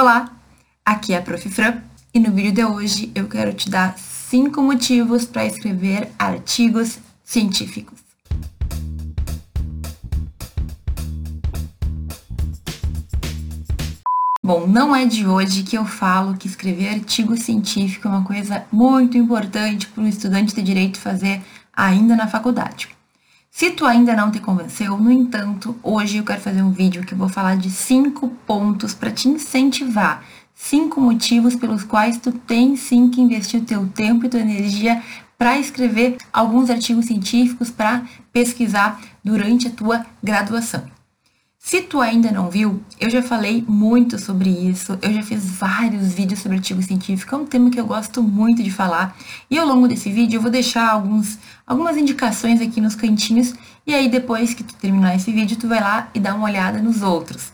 Olá, aqui é a Prof. Fran e no vídeo de hoje eu quero te dar 5 motivos para escrever artigos científicos. Bom, não é de hoje que eu falo que escrever artigo científico é uma coisa muito importante para um estudante de direito fazer ainda na faculdade. Se tu ainda não te convenceu, no entanto, hoje eu quero fazer um vídeo que vou falar de cinco pontos para te incentivar, cinco motivos pelos quais tu tem sim que investir o teu tempo e tua energia para escrever alguns artigos científicos para pesquisar durante a tua graduação. Se tu ainda não viu, eu já falei muito sobre isso, eu já fiz vários vídeos sobre artigo científico, é um tema que eu gosto muito de falar, e ao longo desse vídeo eu vou deixar alguns, algumas indicações aqui nos cantinhos, e aí depois que tu terminar esse vídeo, tu vai lá e dá uma olhada nos outros.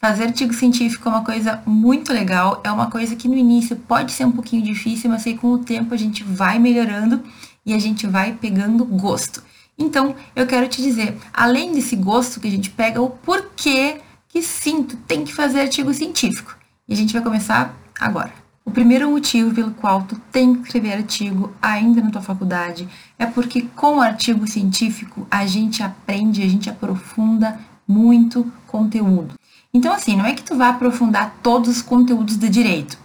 Fazer artigo científico é uma coisa muito legal, é uma coisa que no início pode ser um pouquinho difícil, mas aí com o tempo a gente vai melhorando e a gente vai pegando gosto. Então, eu quero te dizer, além desse gosto que a gente pega, o porquê que sim, tu tem que fazer artigo científico. E a gente vai começar agora. O primeiro motivo pelo qual tu tem que escrever artigo ainda na tua faculdade é porque com o artigo científico a gente aprende, a gente aprofunda muito conteúdo. Então assim, não é que tu vai aprofundar todos os conteúdos de direito,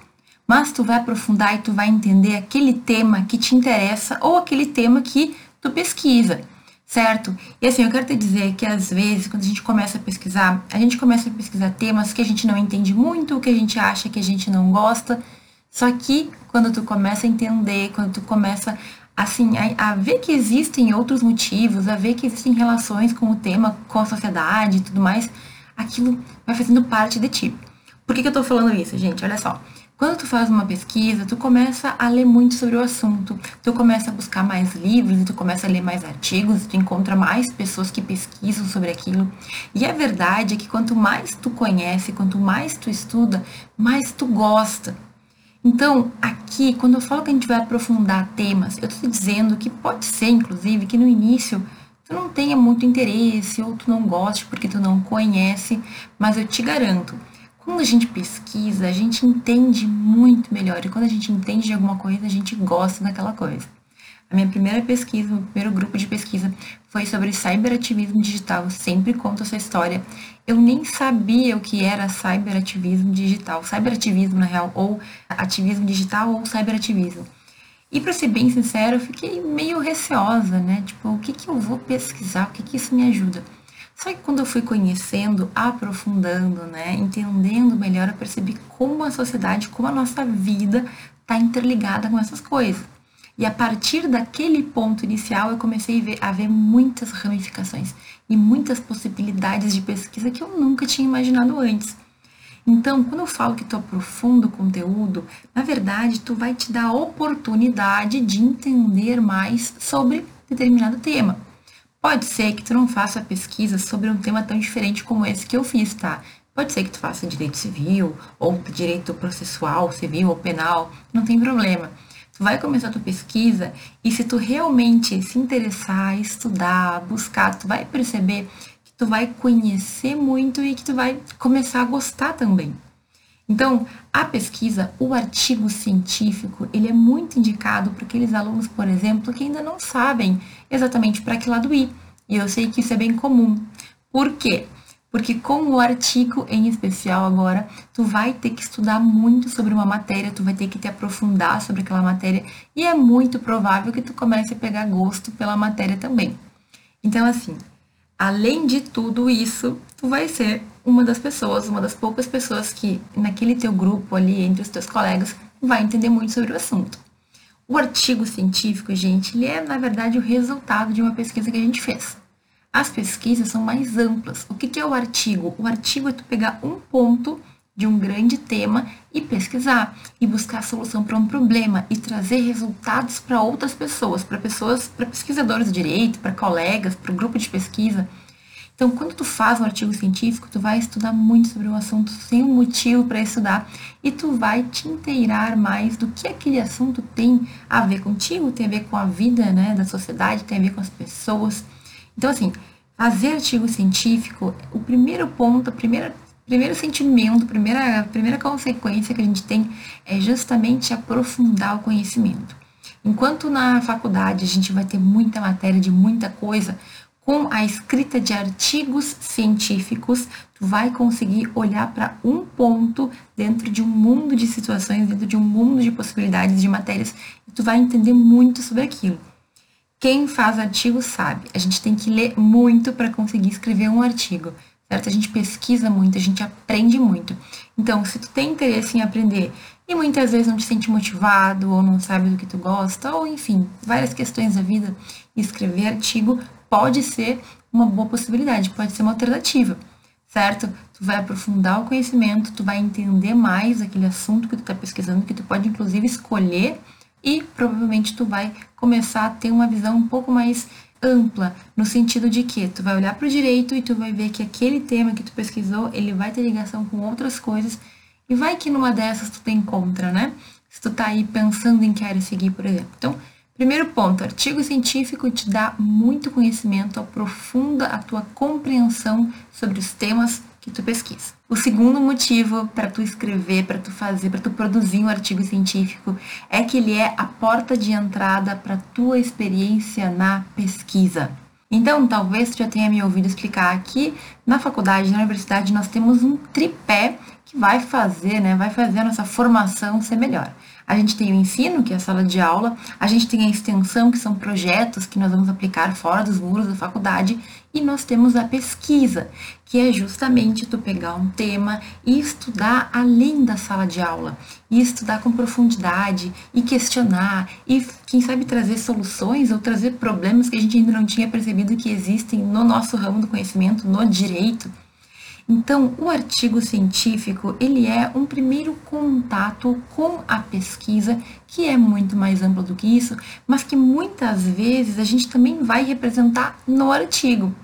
mas tu vai aprofundar e tu vai entender aquele tema que te interessa ou aquele tema que tu pesquisa certo? E assim, eu quero te dizer que às vezes, quando a gente começa a pesquisar, a gente começa a pesquisar temas que a gente não entende muito, que a gente acha que a gente não gosta. Só que quando tu começa a entender, quando tu começa assim a, a ver que existem outros motivos, a ver que existem relações com o tema, com a sociedade e tudo mais, aquilo vai fazendo parte de ti. Por que, que eu tô falando isso, gente? Olha só. Quando tu faz uma pesquisa, tu começa a ler muito sobre o assunto, tu começa a buscar mais livros, tu começa a ler mais artigos, tu encontra mais pessoas que pesquisam sobre aquilo. E a verdade é que quanto mais tu conhece, quanto mais tu estuda, mais tu gosta. Então, aqui, quando eu falo que a gente vai aprofundar temas, eu estou dizendo que pode ser, inclusive, que no início tu não tenha muito interesse ou tu não goste porque tu não conhece, mas eu te garanto quando a gente pesquisa, a gente entende muito melhor. E quando a gente entende de alguma coisa, a gente gosta daquela coisa. A minha primeira pesquisa, o primeiro grupo de pesquisa foi sobre cyberativismo digital. Sempre conto essa história. Eu nem sabia o que era cyberativismo digital. Cyberativismo, na real, ou ativismo digital ou cyberativismo. E para ser bem sincero, eu fiquei meio receosa, né? Tipo, o que, que eu vou pesquisar? O que, que isso me ajuda? Só que quando eu fui conhecendo, aprofundando, né, entendendo melhor, eu percebi como a sociedade, como a nossa vida está interligada com essas coisas. E a partir daquele ponto inicial, eu comecei a ver, a ver muitas ramificações e muitas possibilidades de pesquisa que eu nunca tinha imaginado antes. Então, quando eu falo que tu aprofunda o conteúdo, na verdade, tu vai te dar a oportunidade de entender mais sobre determinado tema. Pode ser que tu não faça pesquisa sobre um tema tão diferente como esse que eu fiz, tá? Pode ser que tu faça direito civil, ou direito processual, civil ou penal, não tem problema. Tu vai começar a tua pesquisa e se tu realmente se interessar, estudar, buscar, tu vai perceber que tu vai conhecer muito e que tu vai começar a gostar também. Então, a pesquisa, o artigo científico, ele é muito indicado para aqueles alunos, por exemplo, que ainda não sabem exatamente para que lado ir. E eu sei que isso é bem comum. Por quê? Porque com o artigo em especial agora, tu vai ter que estudar muito sobre uma matéria, tu vai ter que te aprofundar sobre aquela matéria, e é muito provável que tu comece a pegar gosto pela matéria também. Então, assim, além de tudo isso, tu vai ser uma das pessoas, uma das poucas pessoas que naquele teu grupo ali, entre os teus colegas, vai entender muito sobre o assunto. O artigo científico, gente, ele é, na verdade, o resultado de uma pesquisa que a gente fez. As pesquisas são mais amplas. O que é o artigo? O artigo é tu pegar um ponto de um grande tema e pesquisar e buscar a solução para um problema e trazer resultados para outras pessoas, para pessoas, para pesquisadores de direito, para colegas, para o grupo de pesquisa. Então, quando tu faz um artigo científico, tu vai estudar muito sobre o assunto sem um motivo para estudar e tu vai te inteirar mais do que aquele assunto tem a ver contigo, tem a ver com a vida, né, da sociedade, tem a ver com as pessoas. Então, assim, fazer artigo científico, o primeiro ponto, primeira primeiro sentimento, primeira, primeira consequência que a gente tem é justamente aprofundar o conhecimento. Enquanto na faculdade a gente vai ter muita matéria de muita coisa, com a escrita de artigos científicos, tu vai conseguir olhar para um ponto dentro de um mundo de situações, dentro de um mundo de possibilidades de matérias, e tu vai entender muito sobre aquilo. Quem faz artigo sabe, a gente tem que ler muito para conseguir escrever um artigo, certo? A gente pesquisa muito, a gente aprende muito. Então, se tu tem interesse em aprender e muitas vezes não te sente motivado ou não sabe do que tu gosta, ou enfim, várias questões da vida, escrever artigo pode ser uma boa possibilidade, pode ser uma alternativa, certo? Tu vai aprofundar o conhecimento, tu vai entender mais aquele assunto que tu está pesquisando, que tu pode inclusive escolher e provavelmente tu vai começar a ter uma visão um pouco mais ampla, no sentido de que tu vai olhar para o direito e tu vai ver que aquele tema que tu pesquisou, ele vai ter ligação com outras coisas e vai que numa dessas tu te encontra, né? Se tu tá aí pensando em que área seguir, por exemplo. Então, Primeiro ponto, artigo científico te dá muito conhecimento, aprofunda a tua compreensão sobre os temas que tu pesquisa. O segundo motivo para tu escrever, para tu fazer, para tu produzir um artigo científico é que ele é a porta de entrada para tua experiência na pesquisa. Então, talvez tu já tenha me ouvido explicar aqui na faculdade, na universidade, nós temos um tripé que vai fazer, né, vai fazer a nossa formação ser melhor. A gente tem o ensino, que é a sala de aula, a gente tem a extensão, que são projetos que nós vamos aplicar fora dos muros da faculdade, e nós temos a pesquisa, que é justamente tu pegar um tema e estudar além da sala de aula, e estudar com profundidade, e questionar, e quem sabe trazer soluções ou trazer problemas que a gente ainda não tinha percebido que existem no nosso ramo do conhecimento, no direito. Então, o artigo científico, ele é um primeiro contato com a pesquisa, que é muito mais amplo do que isso, mas que muitas vezes a gente também vai representar no artigo.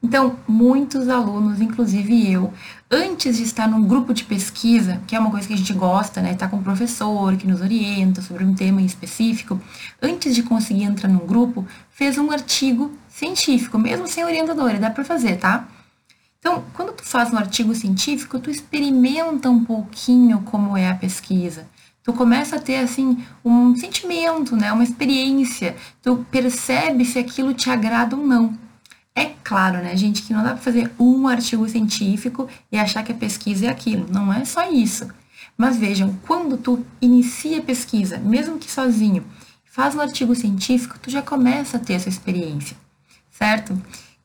Então, muitos alunos, inclusive eu, antes de estar num grupo de pesquisa, que é uma coisa que a gente gosta, né, estar tá com um professor que nos orienta sobre um tema em específico, antes de conseguir entrar num grupo, fez um artigo científico, mesmo sem orientador, dá para fazer, tá? Então, quando tu faz um artigo científico, tu experimenta um pouquinho como é a pesquisa. Tu começa a ter assim um sentimento, né, uma experiência. Tu percebe se aquilo te agrada ou não. É claro, né, gente, que não dá para fazer um artigo científico e achar que a pesquisa é aquilo. Não é só isso. Mas vejam, quando tu inicia a pesquisa, mesmo que sozinho, faz um artigo científico, tu já começa a ter essa experiência, certo?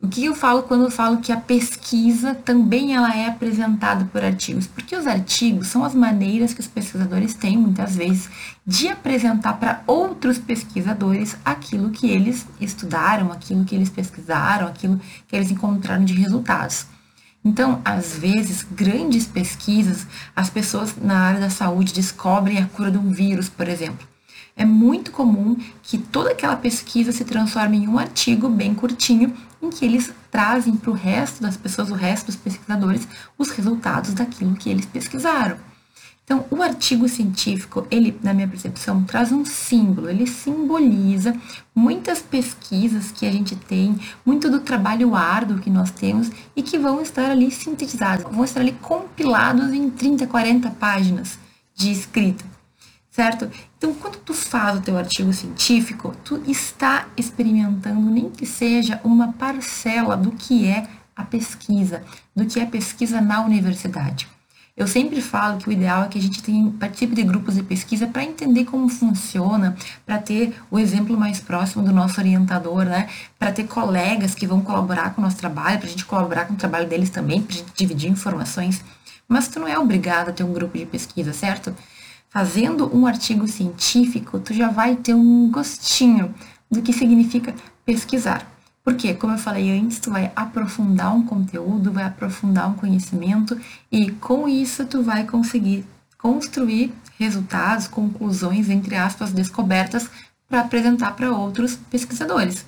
O que eu falo quando eu falo que a pesquisa também ela é apresentada por artigos? Porque os artigos são as maneiras que os pesquisadores têm, muitas vezes, de apresentar para outros pesquisadores aquilo que eles estudaram, aquilo que eles pesquisaram, aquilo que eles encontraram de resultados. Então, às vezes, grandes pesquisas, as pessoas na área da saúde descobrem a cura de um vírus, por exemplo é muito comum que toda aquela pesquisa se transforme em um artigo bem curtinho, em que eles trazem para o resto das pessoas, o resto dos pesquisadores, os resultados daquilo que eles pesquisaram. Então, o artigo científico, ele, na minha percepção, traz um símbolo, ele simboliza muitas pesquisas que a gente tem, muito do trabalho árduo que nós temos e que vão estar ali sintetizados, vão estar ali compilados em 30, 40 páginas de escrita certo? Então, quando tu faz o teu artigo científico, tu está experimentando nem que seja uma parcela do que é a pesquisa, do que é pesquisa na universidade. Eu sempre falo que o ideal é que a gente tenha, participe de grupos de pesquisa para entender como funciona, para ter o exemplo mais próximo do nosso orientador, né? Para ter colegas que vão colaborar com o nosso trabalho, para a gente colaborar com o trabalho deles também, para a gente dividir informações. Mas tu não é obrigado a ter um grupo de pesquisa, certo? Fazendo um artigo científico, tu já vai ter um gostinho do que significa pesquisar. Porque, como eu falei antes, tu vai aprofundar um conteúdo, vai aprofundar um conhecimento e com isso tu vai conseguir construir resultados, conclusões, entre aspas, descobertas para apresentar para outros pesquisadores,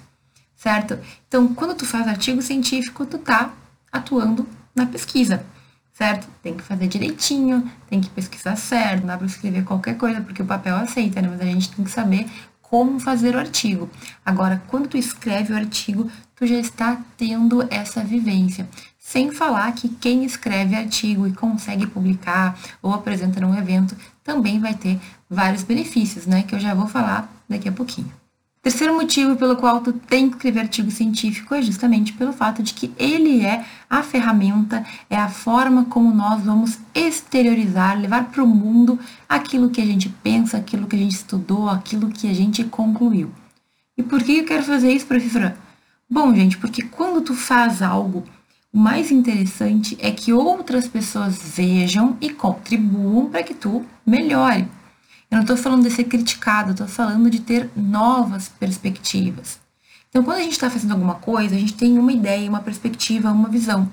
certo? Então, quando tu faz artigo científico, tu tá atuando na pesquisa certo? Tem que fazer direitinho, tem que pesquisar certo, não dá para escrever qualquer coisa, porque o papel aceita, né? Mas a gente tem que saber como fazer o artigo. Agora, quando tu escreve o artigo, tu já está tendo essa vivência. Sem falar que quem escreve artigo e consegue publicar ou apresenta num evento também vai ter vários benefícios, né? Que eu já vou falar daqui a pouquinho. Terceiro motivo pelo qual tu tem que escrever artigo científico é justamente pelo fato de que ele é a ferramenta, é a forma como nós vamos exteriorizar, levar para o mundo aquilo que a gente pensa, aquilo que a gente estudou, aquilo que a gente concluiu. E por que eu quero fazer isso, professora? Bom, gente, porque quando tu faz algo, o mais interessante é que outras pessoas vejam e contribuam para que tu melhore. Eu não estou falando de ser criticado, estou falando de ter novas perspectivas. Então, quando a gente está fazendo alguma coisa, a gente tem uma ideia, uma perspectiva, uma visão.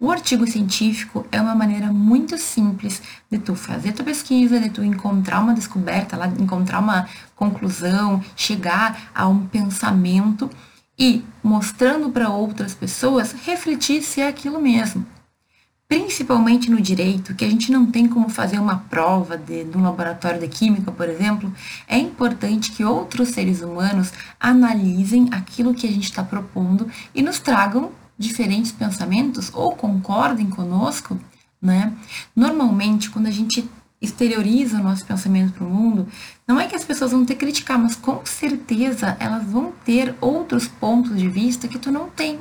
O artigo científico é uma maneira muito simples de tu fazer tua pesquisa, de tu encontrar uma descoberta, lá, encontrar uma conclusão, chegar a um pensamento e mostrando para outras pessoas refletir se é aquilo mesmo principalmente no direito, que a gente não tem como fazer uma prova de, de um laboratório de química, por exemplo, é importante que outros seres humanos analisem aquilo que a gente está propondo e nos tragam diferentes pensamentos ou concordem conosco, né? Normalmente, quando a gente exterioriza o nosso pensamento para o mundo, não é que as pessoas vão que criticar, mas com certeza elas vão ter outros pontos de vista que tu não tem.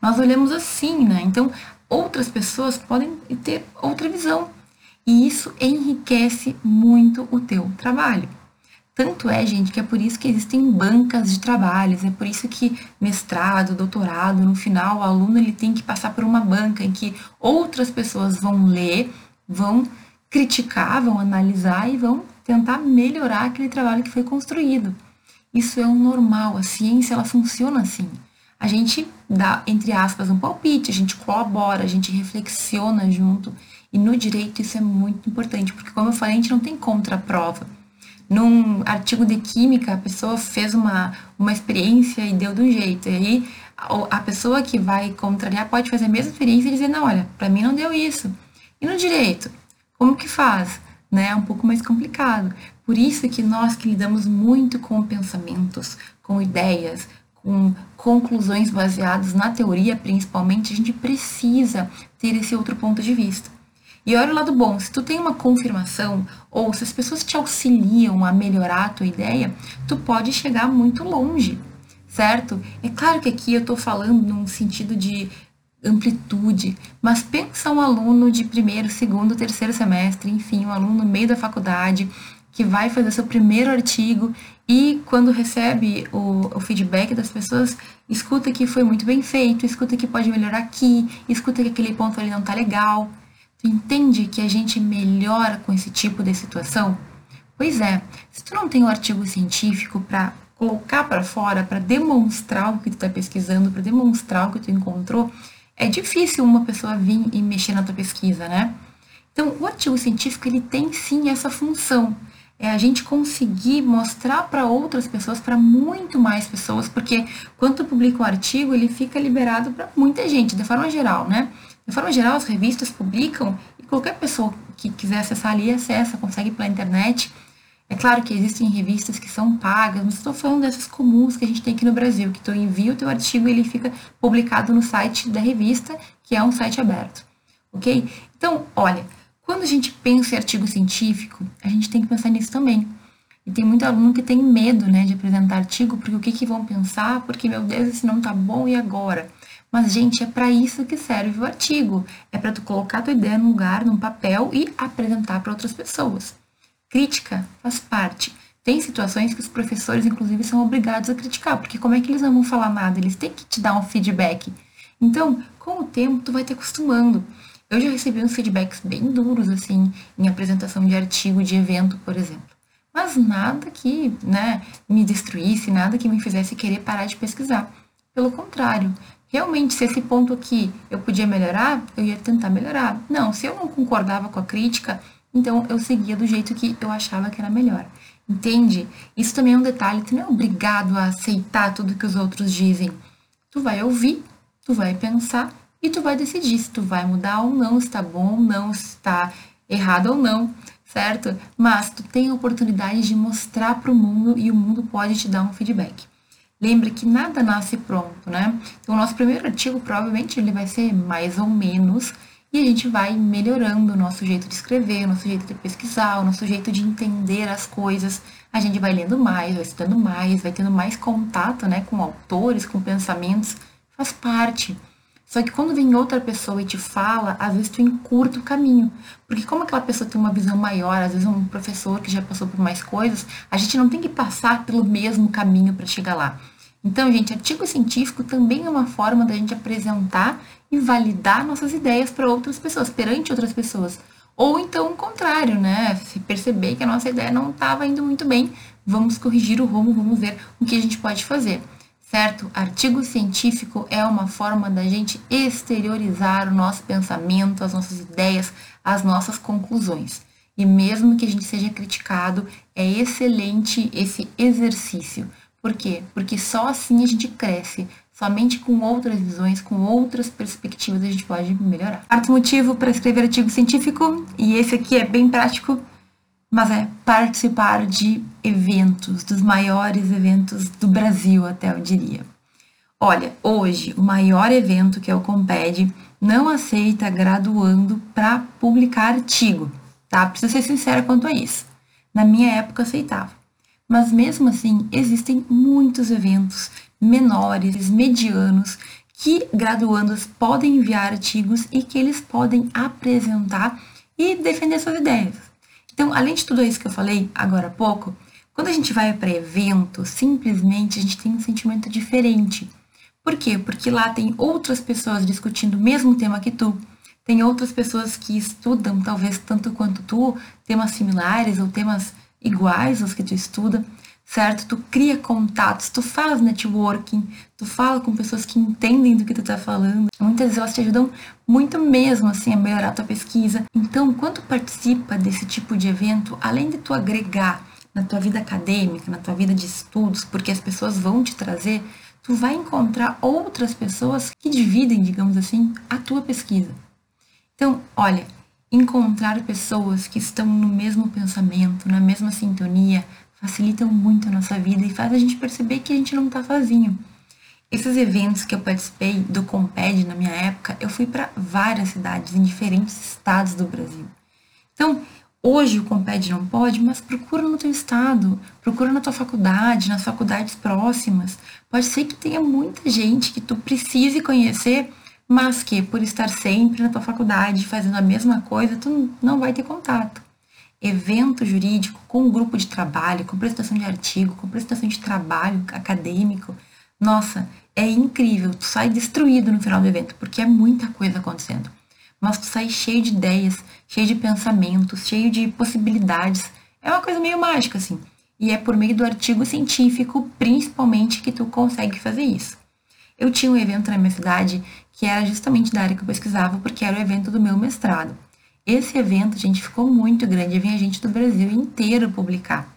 Nós olhamos assim, né? Então, outras pessoas podem ter outra visão. E isso enriquece muito o teu trabalho. Tanto é, gente, que é por isso que existem bancas de trabalhos, é por isso que mestrado, doutorado, no final o aluno ele tem que passar por uma banca em que outras pessoas vão ler, vão criticar, vão analisar e vão tentar melhorar aquele trabalho que foi construído. Isso é o normal, a ciência ela funciona assim a gente dá, entre aspas, um palpite, a gente colabora, a gente reflexiona junto. E no direito isso é muito importante, porque como eu falei, a gente não tem contraprova. Num artigo de química, a pessoa fez uma, uma experiência e deu de um jeito. E aí a pessoa que vai contrariar pode fazer a mesma experiência e dizer, não, olha, para mim não deu isso. E no direito, como que faz? Né? É um pouco mais complicado. Por isso que nós que lidamos muito com pensamentos, com ideias, com conclusões baseadas na teoria, principalmente, a gente precisa ter esse outro ponto de vista. E olha o lado bom, se tu tem uma confirmação ou se as pessoas te auxiliam a melhorar a tua ideia, tu pode chegar muito longe, certo? É claro que aqui eu estou falando num sentido de amplitude, mas pensa um aluno de primeiro, segundo, terceiro semestre, enfim, um aluno no meio da faculdade que vai fazer seu primeiro artigo e quando recebe o, o, feedback das pessoas, escuta que foi muito bem feito, escuta que pode melhorar aqui, escuta que aquele ponto ali não tá legal. Tu entende que a gente melhora com esse tipo de situação? Pois é, se tu não tem um artigo científico para colocar para fora, para demonstrar o que tu está pesquisando, para demonstrar o que tu encontrou, é difícil uma pessoa vir e mexer na tua pesquisa, né? Então, o artigo científico ele tem sim essa função é a gente conseguir mostrar para outras pessoas, para muito mais pessoas, porque quando tu publica um artigo, ele fica liberado para muita gente, de forma geral, né? De forma geral, as revistas publicam e qualquer pessoa que quiser acessar ali, acessa, consegue pela internet. É claro que existem revistas que são pagas, mas estou falando dessas comuns que a gente tem aqui no Brasil, que tu envia o teu artigo e ele fica publicado no site da revista, que é um site aberto, ok? Então, olha, quando a gente pensa em artigo científico, a gente tem que pensar nisso também. E tem muito aluno que tem medo, né, de apresentar artigo, porque o que, que vão pensar? Porque, meu Deus, esse não tá bom, e agora? Mas, gente, é para isso que serve o artigo. É para tu colocar tua ideia num lugar, num papel e apresentar para outras pessoas. Crítica faz parte. Tem situações que os professores, inclusive, são obrigados a criticar, porque como é que eles não vão falar nada? Eles têm que te dar um feedback. Então, com o tempo, tu vai te acostumando. Eu já recebi uns feedbacks bem duros, assim, em apresentação de artigo de evento, por exemplo. Mas nada que, né, me destruísse, nada que me fizesse querer parar de pesquisar. Pelo contrário, realmente, se esse ponto aqui eu podia melhorar, eu ia tentar melhorar. Não, se eu não concordava com a crítica, então eu seguia do jeito que eu achava que era melhor. Entende? Isso também é um detalhe, tu não é obrigado a aceitar tudo que os outros dizem. Tu vai ouvir, tu vai pensar e tu vai decidir se tu vai mudar ou não, se está bom ou não, se está errado ou não, certo? Mas tu tem a oportunidade de mostrar para o mundo e o mundo pode te dar um feedback. Lembre que nada nasce pronto, né? Então, o nosso primeiro artigo provavelmente ele vai ser mais ou menos e a gente vai melhorando o nosso jeito de escrever, o nosso jeito de pesquisar, o nosso jeito de entender as coisas. A gente vai lendo mais, vai estudando mais, vai tendo mais contato, né, com autores, com pensamentos. Faz parte. Só que quando vem outra pessoa e te fala, às vezes tu encurta o caminho. Porque como aquela pessoa tem uma visão maior, às vezes um professor que já passou por mais coisas, a gente não tem que passar pelo mesmo caminho para chegar lá. Então, gente, artigo científico também é uma forma da gente apresentar e validar nossas ideias para outras pessoas, perante outras pessoas. Ou então o contrário, né? Se perceber que a nossa ideia não estava indo muito bem, vamos corrigir o rumo, vamos ver o que a gente pode fazer. Certo? Artigo científico é uma forma da gente exteriorizar o nosso pensamento, as nossas ideias, as nossas conclusões. E mesmo que a gente seja criticado, é excelente esse exercício por quê? Porque só assim a gente cresce. Somente com outras visões, com outras perspectivas, a gente pode melhorar. Quarto motivo para escrever artigo científico, e esse aqui é bem prático, mas é participar de eventos, dos maiores eventos do Brasil, até eu diria. Olha, hoje o maior evento que é o Comped não aceita graduando para publicar artigo, tá? Preciso ser sincera quanto a isso. Na minha época aceitava. Mas mesmo assim, existem muitos eventos menores, medianos, que graduandos podem enviar artigos e que eles podem apresentar e defender suas ideias. Então, além de tudo isso que eu falei agora há pouco, quando a gente vai para evento, simplesmente a gente tem um sentimento diferente. Por quê? Porque lá tem outras pessoas discutindo o mesmo tema que tu, tem outras pessoas que estudam, talvez tanto quanto tu, temas similares ou temas iguais aos que tu estuda, certo? Tu cria contatos, tu faz networking, tu fala com pessoas que entendem do que tu tá falando. Muitas vezes elas te ajudam muito mesmo, assim, a melhorar a tua pesquisa. Então, quando tu participa desse tipo de evento, além de tu agregar na tua vida acadêmica, na tua vida de estudos, porque as pessoas vão te trazer, tu vai encontrar outras pessoas que dividem, digamos assim, a tua pesquisa. Então, olha, encontrar pessoas que estão no mesmo pensamento, na mesma sintonia, facilitam muito a nossa vida e faz a gente perceber que a gente não está sozinho. Esses eventos que eu participei do Comped na minha época, eu fui para várias cidades em diferentes estados do Brasil. Então, hoje o Comped não pode, mas procura no teu estado, procura na tua faculdade, nas faculdades próximas. Pode ser que tenha muita gente que tu precise conhecer mas que por estar sempre na tua faculdade fazendo a mesma coisa, tu não vai ter contato. Evento jurídico com grupo de trabalho, com apresentação de artigo, com apresentação de trabalho acadêmico, nossa, é incrível. Tu sai destruído no final do evento, porque é muita coisa acontecendo. Mas tu sai cheio de ideias, cheio de pensamentos, cheio de possibilidades. É uma coisa meio mágica, assim. E é por meio do artigo científico, principalmente, que tu consegue fazer isso. Eu tinha um evento na minha cidade que era justamente da área que eu pesquisava, porque era o evento do meu mestrado. Esse evento, gente, ficou muito grande, vinha gente do Brasil inteiro publicar.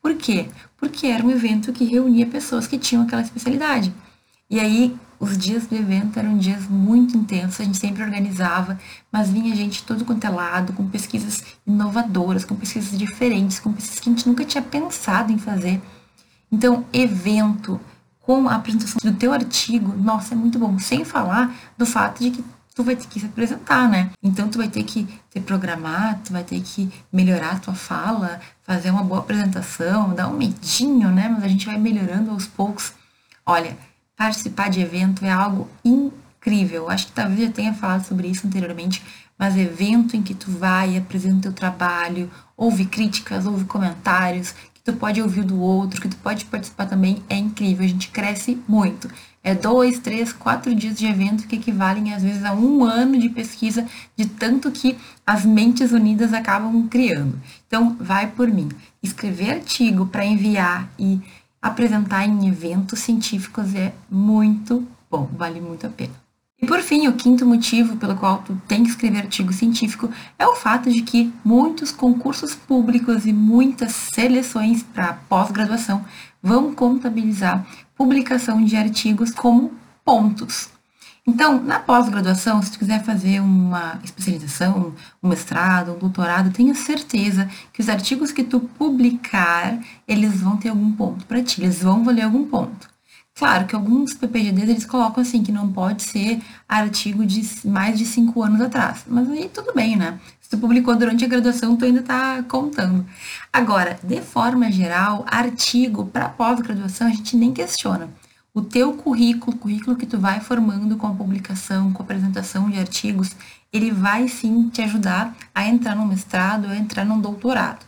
Por quê? Porque era um evento que reunia pessoas que tinham aquela especialidade. E aí, os dias do evento eram dias muito intensos, a gente sempre organizava, mas vinha gente todo quanto é lado, com pesquisas inovadoras, com pesquisas diferentes, com pesquisas que a gente nunca tinha pensado em fazer. Então, evento, com a apresentação do teu artigo, nossa, é muito bom. Sem falar do fato de que tu vai ter que se apresentar, né? Então tu vai ter que se programar, tu vai ter que melhorar a tua fala, fazer uma boa apresentação, dar um medinho, né? Mas a gente vai melhorando aos poucos. Olha, participar de evento é algo incrível. Acho que talvez eu tenha falado sobre isso anteriormente, mas evento em que tu vai, apresenta o teu trabalho, ouve críticas, ouve comentários, tu pode ouvir do outro, que tu pode participar também, é incrível, a gente cresce muito. É dois, três, quatro dias de evento que equivalem às vezes a um ano de pesquisa, de tanto que as mentes unidas acabam criando. Então, vai por mim. Escrever artigo para enviar e apresentar em eventos científicos é muito bom, vale muito a pena. E por fim, o quinto motivo pelo qual tu tem que escrever artigo científico é o fato de que muitos concursos públicos e muitas seleções para pós-graduação vão contabilizar publicação de artigos como pontos. Então, na pós-graduação, se tu quiser fazer uma especialização, um mestrado, um doutorado, tenha certeza que os artigos que tu publicar, eles vão ter algum ponto para ti, eles vão valer algum ponto. Claro que alguns PPGDs eles colocam assim, que não pode ser artigo de mais de cinco anos atrás. Mas aí tudo bem, né? Se tu publicou durante a graduação, tu ainda está contando. Agora, de forma geral, artigo para pós-graduação a gente nem questiona. O teu currículo, o currículo que tu vai formando com a publicação, com a apresentação de artigos, ele vai sim te ajudar a entrar no mestrado, a entrar num doutorado.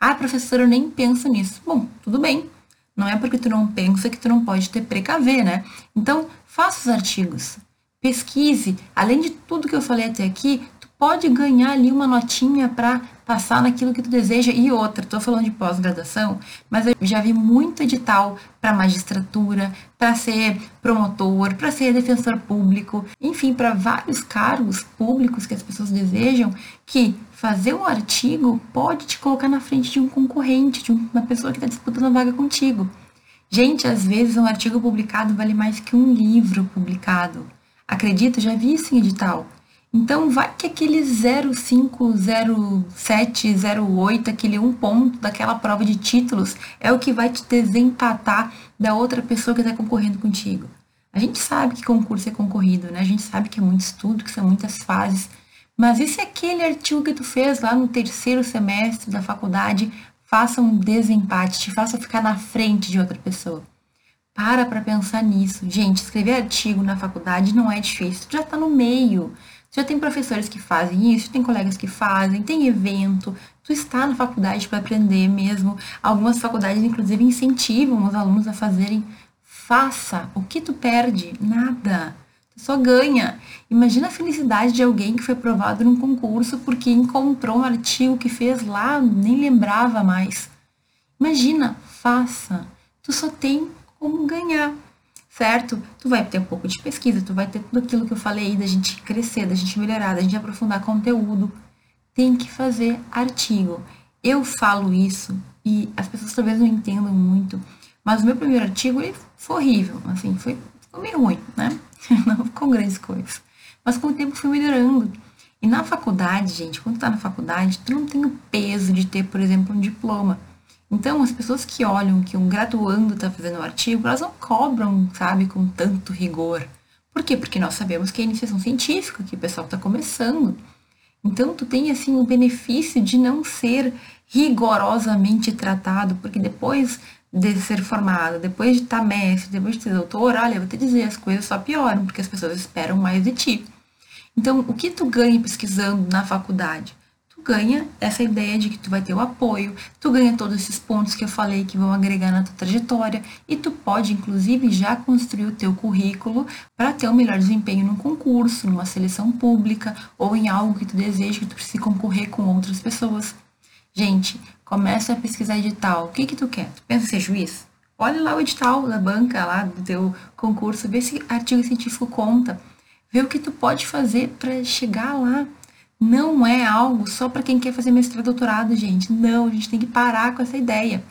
Ah, professora, eu nem penso nisso. Bom, tudo bem. Não é porque tu não pensa que tu não pode ter precaver, né? Então, faça os artigos. Pesquise. Além de tudo que eu falei até aqui, pode ganhar ali uma notinha para passar naquilo que tu deseja. E outra, estou falando de pós-graduação, mas eu já vi muito edital para magistratura, para ser promotor, para ser defensor público, enfim, para vários cargos públicos que as pessoas desejam, que fazer um artigo pode te colocar na frente de um concorrente, de uma pessoa que está disputando a vaga contigo. Gente, às vezes um artigo publicado vale mais que um livro publicado. Acredito, já vi isso em edital. Então, vai que aquele 050708, aquele um ponto daquela prova de títulos, é o que vai te desempatar da outra pessoa que está concorrendo contigo. A gente sabe que concurso é concorrido, né? A gente sabe que é muito estudo, que são muitas fases. Mas e se aquele artigo que tu fez lá no terceiro semestre da faculdade faça um desempate, te faça ficar na frente de outra pessoa? Para para pensar nisso. Gente, escrever artigo na faculdade não é difícil, tu já está no meio. Já tem professores que fazem isso, tem colegas que fazem, tem evento, tu está na faculdade para aprender mesmo. Algumas faculdades, inclusive, incentivam os alunos a fazerem. Faça. O que tu perde? Nada. Tu só ganha. Imagina a felicidade de alguém que foi aprovado num concurso porque encontrou um artigo que fez lá, nem lembrava mais. Imagina, faça. Tu só tem como ganhar certo? Tu vai ter um pouco de pesquisa, tu vai ter tudo aquilo que eu falei da gente crescer, da gente melhorar, da gente aprofundar conteúdo. Tem que fazer artigo. Eu falo isso e as pessoas talvez não entendam muito, mas o meu primeiro artigo ele foi horrível, assim, foi ficou meio ruim, né? Não ficou grandes coisas. Mas com o tempo fui melhorando. E na faculdade, gente, quando tu tá na faculdade, tu não tem o peso de ter, por exemplo, um diploma. Então, as pessoas que olham que um graduando está fazendo um artigo, elas não cobram, sabe, com tanto rigor. Por quê? Porque nós sabemos que é iniciação científica, que o pessoal está começando. Então, tu tem, assim, o benefício de não ser rigorosamente tratado, porque depois de ser formado, depois de estar tá mestre, depois de ser doutor, olha, eu vou te dizer, as coisas só pioram, porque as pessoas esperam mais de ti. Então, o que tu ganha pesquisando na faculdade? Ganha essa ideia de que tu vai ter o apoio, tu ganha todos esses pontos que eu falei que vão agregar na tua trajetória e tu pode inclusive já construir o teu currículo para ter um melhor desempenho num concurso, numa seleção pública ou em algo que tu deseja que tu precise concorrer com outras pessoas. Gente, começa a pesquisar edital. O que que tu quer? Tu pensa ser juiz? Olha lá o edital da banca lá do teu concurso, vê se artigo científico conta. Vê o que tu pode fazer para chegar lá não é algo só para quem quer fazer mestrado, doutorado, gente. Não, a gente tem que parar com essa ideia.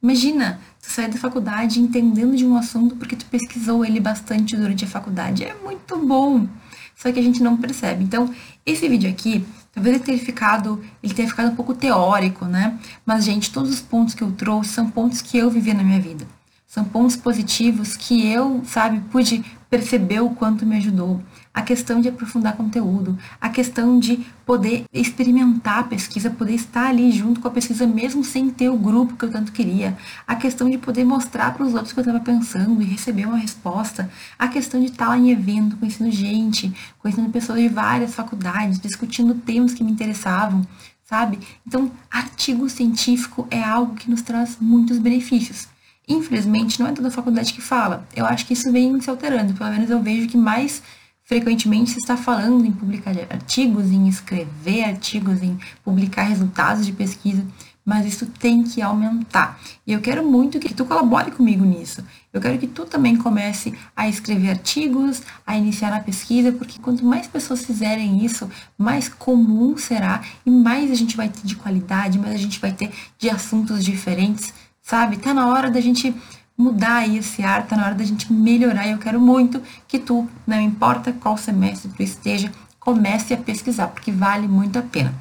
Imagina, tu sair da faculdade entendendo de um assunto porque tu pesquisou ele bastante durante a faculdade. É muito bom. Só que a gente não percebe. Então, esse vídeo aqui, talvez ele tenha ficado, ele tenha ficado um pouco teórico, né? Mas, gente, todos os pontos que eu trouxe são pontos que eu vivi na minha vida. São pontos positivos que eu, sabe, pude perceber o quanto me ajudou a questão de aprofundar conteúdo, a questão de poder experimentar a pesquisa, poder estar ali junto com a pesquisa mesmo sem ter o grupo que eu tanto queria, a questão de poder mostrar para os outros o que eu estava pensando e receber uma resposta, a questão de estar em evento, conhecendo gente, conhecendo pessoas de várias faculdades, discutindo temas que me interessavam, sabe? Então, artigo científico é algo que nos traz muitos benefícios. Infelizmente, não é toda faculdade que fala. Eu acho que isso vem se alterando. Pelo menos eu vejo que mais frequentemente se está falando em publicar artigos, em escrever artigos, em publicar resultados de pesquisa, mas isso tem que aumentar. E eu quero muito que tu colabore comigo nisso. Eu quero que tu também comece a escrever artigos, a iniciar a pesquisa, porque quanto mais pessoas fizerem isso, mais comum será e mais a gente vai ter de qualidade, mais a gente vai ter de assuntos diferentes, sabe? Tá na hora da gente mudar aí esse ar, tá na hora da gente melhorar. E eu quero muito que tu, não importa qual semestre tu esteja, comece a pesquisar, porque vale muito a pena.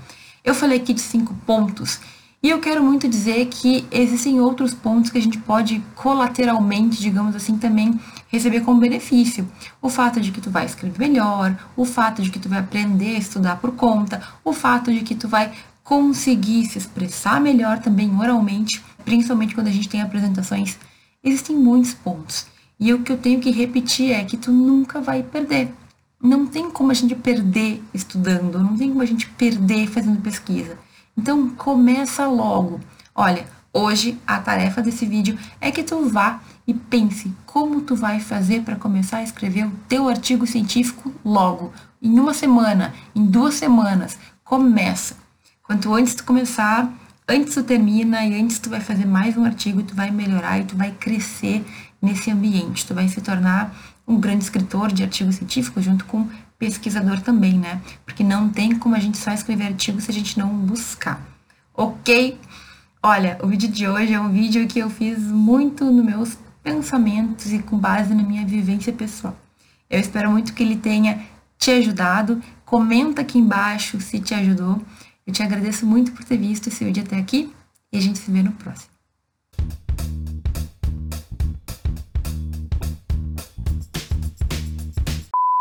Eu falei aqui de cinco pontos e eu quero muito dizer que existem outros pontos que a gente pode colateralmente, digamos assim, também receber como benefício. O fato de que tu vai escrever melhor, o fato de que tu vai aprender a estudar por conta, o fato de que tu vai conseguir se expressar melhor também oralmente, principalmente quando a gente tem apresentações. Existem muitos pontos. E o que eu tenho que repetir é que tu nunca vai perder. Não tem como a gente perder estudando, não tem como a gente perder fazendo pesquisa. Então começa logo. Olha, hoje a tarefa desse vídeo é que tu vá e pense como tu vai fazer para começar a escrever o teu artigo científico logo, em uma semana, em duas semanas. Começa. Quanto antes tu começar, antes tu termina e antes tu vai fazer mais um artigo, tu vai melhorar e tu vai crescer nesse ambiente. Tu vai se tornar um grande escritor de artigos científicos junto com pesquisador também, né? Porque não tem como a gente só escrever artigo se a gente não buscar. Ok? Olha, o vídeo de hoje é um vídeo que eu fiz muito nos meus pensamentos e com base na minha vivência pessoal. Eu espero muito que ele tenha te ajudado. Comenta aqui embaixo se te ajudou. Eu te agradeço muito por ter visto esse vídeo até aqui e a gente se vê no próximo.